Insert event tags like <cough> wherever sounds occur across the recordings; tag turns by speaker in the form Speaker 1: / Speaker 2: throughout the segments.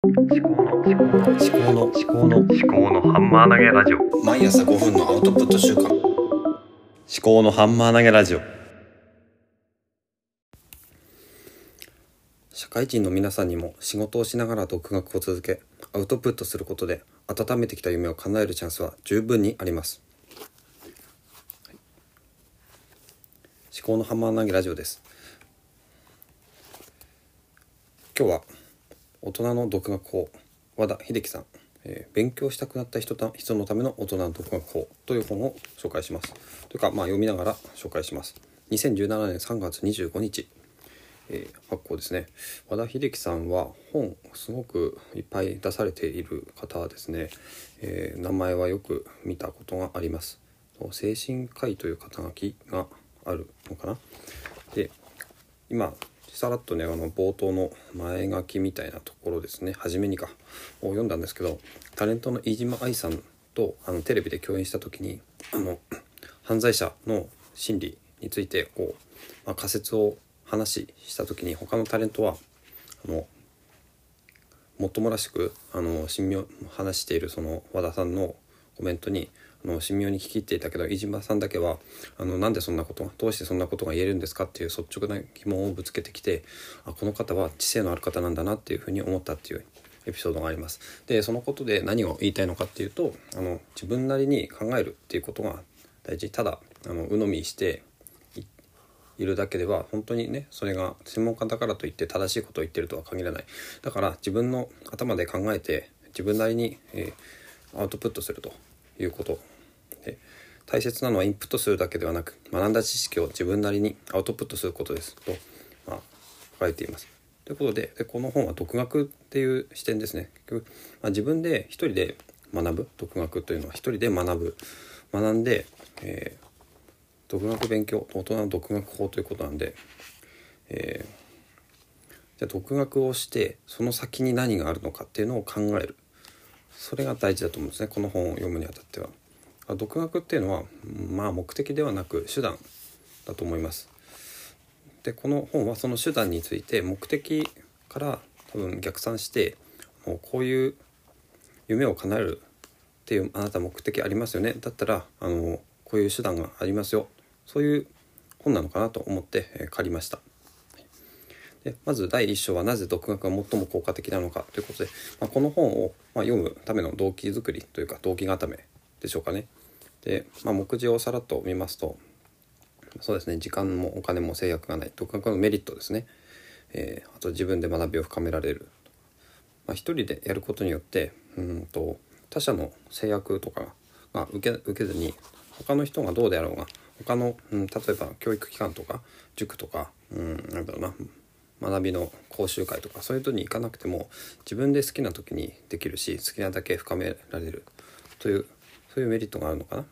Speaker 1: 思考の思考の思考の思考の思考のハンマー投げラジオ。
Speaker 2: 毎朝5分のアウトプット週間。
Speaker 1: 思考のハンマー投げラジオ。
Speaker 2: 社会人の皆さんにも仕事をしながら独学を続けアウトプットすることで温めてきた夢を叶えるチャンスは十分にあります。思考のハンマー投げラジオです。今日は大人の独学法。和田秀樹さん、えー勉強したくなった人た人のための大人の独学法という本を紹介します。というかまあ読みながら紹介します。2017年3月25日。えー発行ですね。和田秀樹さんは本すごくいっぱい出されている方ですね、えー名前はよく見たことがあります。精神科医という肩書きがあるのかな。で今さらっとねあの冒頭の前書きみたいなところですね。初めにか。を読んだんですけどタレントの飯島愛さんとあのテレビで共演した時にあの犯罪者の心理についてこう、まあ、仮説を話しした時に他のタレントはあのもっともらしくあの神妙話しているその和田さんのコメントにあの神妙に聞き入っていたけど飯島さんだけはあのなんでそんなことがどうしてそんなことが言えるんですかっていう率直な疑問をぶつけてきてあこの方は知性のある方なんだなっていうふうに思ったっていうエピソードがあります。でそのことで何を言いたいのかっていうとあの自分なりに考えるっていうことが大事。ただあの鵜呑みしていいるだけでは本当にねそれが専門家だからといって正しいことを言ってるとは限らない。だから自分の頭で考えて自分なりに、えーアウトプットすると。いうこと。で大切なのはインプットするだけではなく学んだ知識を自分なりにアウトプットすることです。と、まあ、書かれています。ということででこの本は独学っていう視点ですね。結局、まあ、自分で一人で学ぶ。独学というのは一人で学ぶ。学んで、えー独学勉強。大人の独学法ということなんで、えーじゃあ独学をしてその先に何があるのかっていうのを考える。それが大事だと思うんですねこの本を読むにあたっては。独学っていうのはまあ目的ではなく手段だと思います。でこの本はその手段について目的から多分逆算してもうこういう夢を叶えるっていうあなた目的ありますよねだったらあのこういう手段がありますよそういう本なのかなと思って、借りました。でまず第1章はなぜ独学が最も効果的なのかということで、まあ、この本を、ま、読むための動機づくりというか動機固めでしょうかね。で、まあ、目次をさらっと見ますとそうですね時間もお金も制約がない独学のメリットですね、えーあと自分で学びを深められる、まあ、一人でやることによってうんと他者の制約とかが受け受けずに他の人がどうであろうが他の、うん、例えば教育機関とか塾とか、うん、なんだろうな学びの講習会とかそういうとに行かなくても自分で好きな時にできるし好きなだけ深められるというそういうメリットがあるのかな。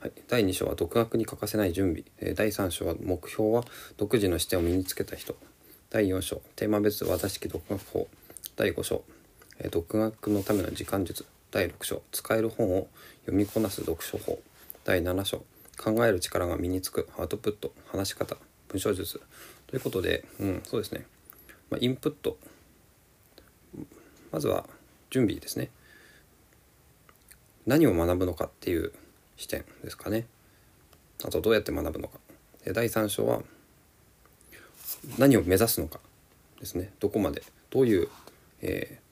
Speaker 2: はい、第2章は独学に欠かせない準備。第3章は目標は独自の視点を身につけた人。第4章。テーマ別和田式独学法。第5章。独学のための時間術。第6章。使える本を読みこなす読書法。第7章。考える力が身につくアウトプット話し方文章術。ということで、うん、そうですね、まあ、インプット。まずは準備ですね。何を学ぶのかっていう視点ですかね。あとどうやって学ぶのか。で第3章は何を目指すのかですね。どこまでどういう、えー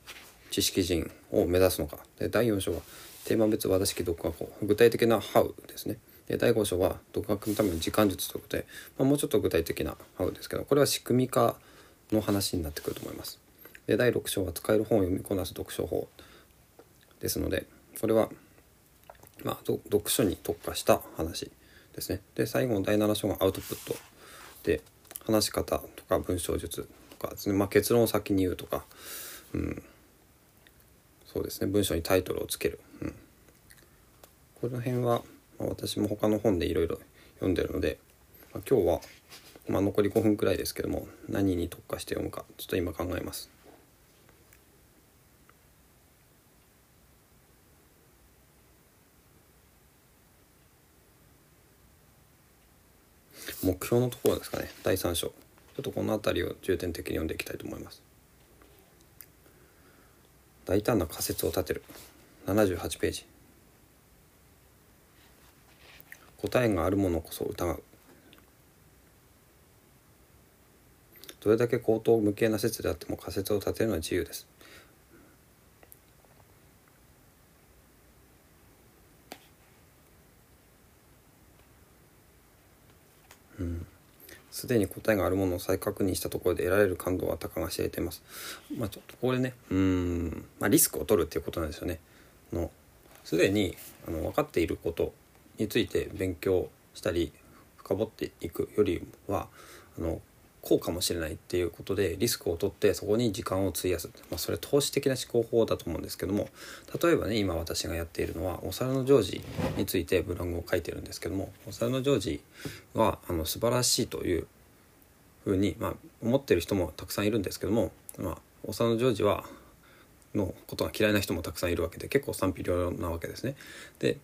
Speaker 2: 知識人を目指すのか。で第4章はテーマ別和田式独学法。具体的な「How」ですね。第5章は独学のための時間術ということで、まあ、もうちょっと具体的な「How」ですけどこれは仕組み化の話になってくると思います。で第6章は使える本を読みこなす読書法ですのでこれはまあ、読書に特化した話ですね。で最後の第7章がアウトプットで話し方とか文章術とかですね、まあ、結論を先に言うとか、うん、そうですね。文章にタイトルをつける、うん、この辺は、まあ、私も他の本でいろいろ読んでるので、まあ、今日は、まあ、残り5分くらいですけども何に特化して読むかちょっと今考えます。目標のところですかね。第3章。ちょっとこの辺りを重点的に読んでいきたいと思います。大胆な仮説を立てる。78ページ。答えがあるものこそ疑うどれだけ口頭無形な説であっても仮説を立てるのは自由ですすでに答えがあるものを再確認したところで得られる感動はたかが知れています。まあ、ちょっとこれねうん、まあ、リスクを取るっていうことなんですよね。のすでにあの分かっていることについて勉強したり深掘っていくよりはあのこうかもしれないっていうことでリスクを取ってそこに時間を費やす、まあ、それ投資的な思考法だと思うんですけども例えばね今私がやっているのはお皿のジョージについてブログを書いてるんですけどもお皿のジョージはあの素晴らしいというふうに、まあ、思ってる人もたくさんいるんですけども、まあ、お皿のジョージはのことが嫌いな人もたくさんいるわけで結構賛否両論なわけですね。で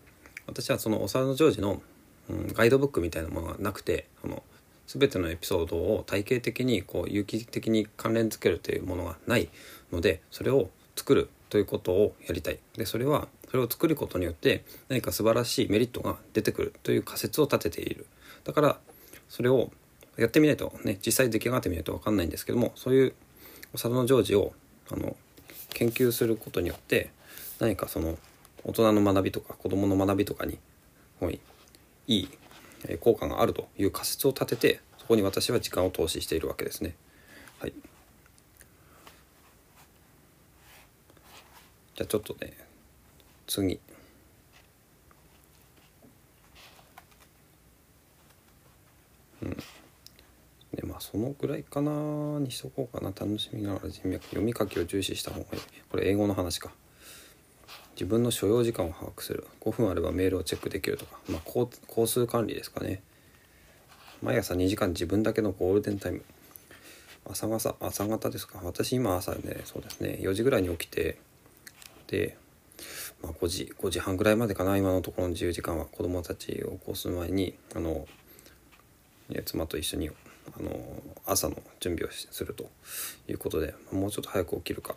Speaker 2: 私はそのお皿のジョージの、うん、ガイドブックみたいなものがなくてあの全てのエピソードを体系的にこう有機的に関連づけるというものがないのでそれを作るということをやりたい。でそれはそれを作ることによって何か素晴らしいメリットが出てくるという仮説を立てている。だからそれをやってみないとね実際出来上がってみないと分かんないんですけどもそういうお皿のジョージをあの研究することによって何かその大人の学びとか子どもの学びとかにいい効果があるという仮説を立ててそこに私は時間を投資しているわけですね。はい、じゃあちょっとね次。うん。でまあそのぐらいかなにしとこうかな。楽しみながら人脈読み書きを重視した方がいい。これ英語の話か。自分の所要時間を把握する。5分あればメールをチェックできるとか、まあ、交通管理ですかね。毎朝2時間自分だけのゴールデンタイム。朝方朝方ですか。私今朝ねそうですね。4時ぐらいに起きてで、まあ、5時5時半ぐらいまでかな。今のところの自由時間は。子供たちを起こす前にあの妻と一緒にあの朝の準備をするということでもうちょっと早く起きるか。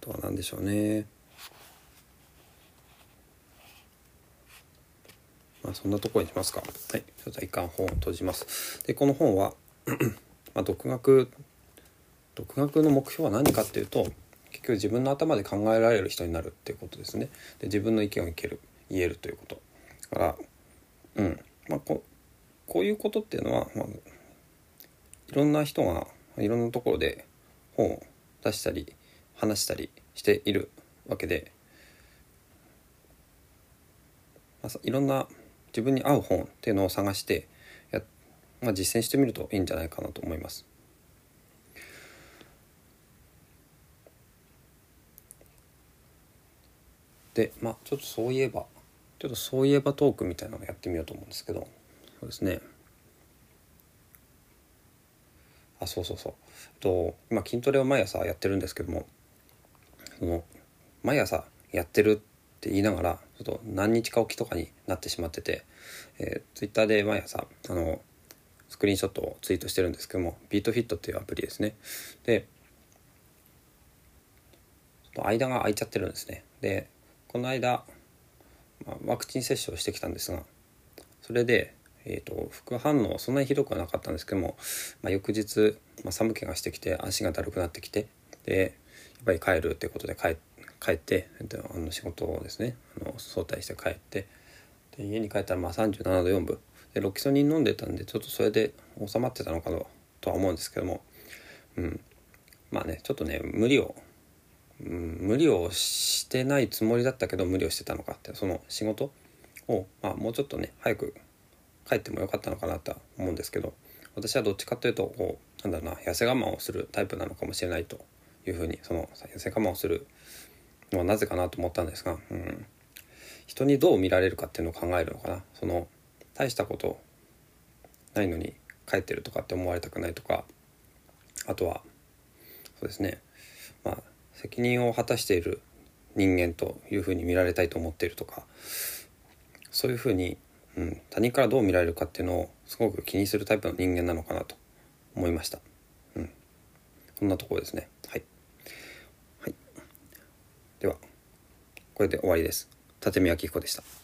Speaker 2: とは何でしょうね。まあそんなところにしますか。はい。ちょっと一貫本を閉じます。でこの本は <clears throat> まあ独学独学の目標は何かっていうと結局自分の頭で考えられる人になるっていうことですね。で自分の意見をいける言えるということ。だからうん。まあここういうことっていうのは、まあ、いろんな人がいろんなところで本を出したり話したりしているわけで、まあ、いろんな自分に合う本っていうのを探してや、まあ、実践してみるといいんじゃないかなと思います。でまあちょっとそういえばちょっとそういえばトークみたいなのをやってみようと思うんですけどそうですねあそうそうそうと今筋トレを毎朝やってるんですけどもその毎朝やってるって言いながらちょっと何日かおきとかになってしまってて、えー、ツイッターで毎朝あのスクリーンショットをツイートしてるんですけどもビートフィットっていうアプリですね。で間が空いちゃってるんですね。でこの間、まあ、ワクチン接種をしてきたんですがそれで、えーと、副反応そんなにひどくはなかったんですけども、まあ、翌日、まあ、寒気がしてきて足がだるくなってきてでやっぱり帰るっていうことで帰帰ってあの仕事をですねあの早退して帰ってで家に帰ったらまあ37度4分でロキソニン飲んでたんでちょっとそれで収まってたのかなとは思うんですけども、うん、まあねちょっとね無理を、うん、無理をしてないつもりだったけど無理をしてたのかってその仕事を、まあ、もうちょっとね早く帰ってもよかったのかなとは思うんですけど。私はどっちかというとこうなんだろうな痩せ我慢をするタイプなのかもしれないというふうにその痩せ我慢をするのはなぜかなと思ったんですが、うん、人にどう見られるかっていうのを考えるのかなその大したことないのに帰ってるとかって思われたくないとかあとはそうですねまあ責任を果たしている人間というふうに見られたいと思っているとかそういうふうに、うん、他人からどう見られるかっていうのをすごく気にするタイプの人間なのかなと思いました。うん。こんなところですね。はい。はい。では、これで終わりです。立見明彦でした。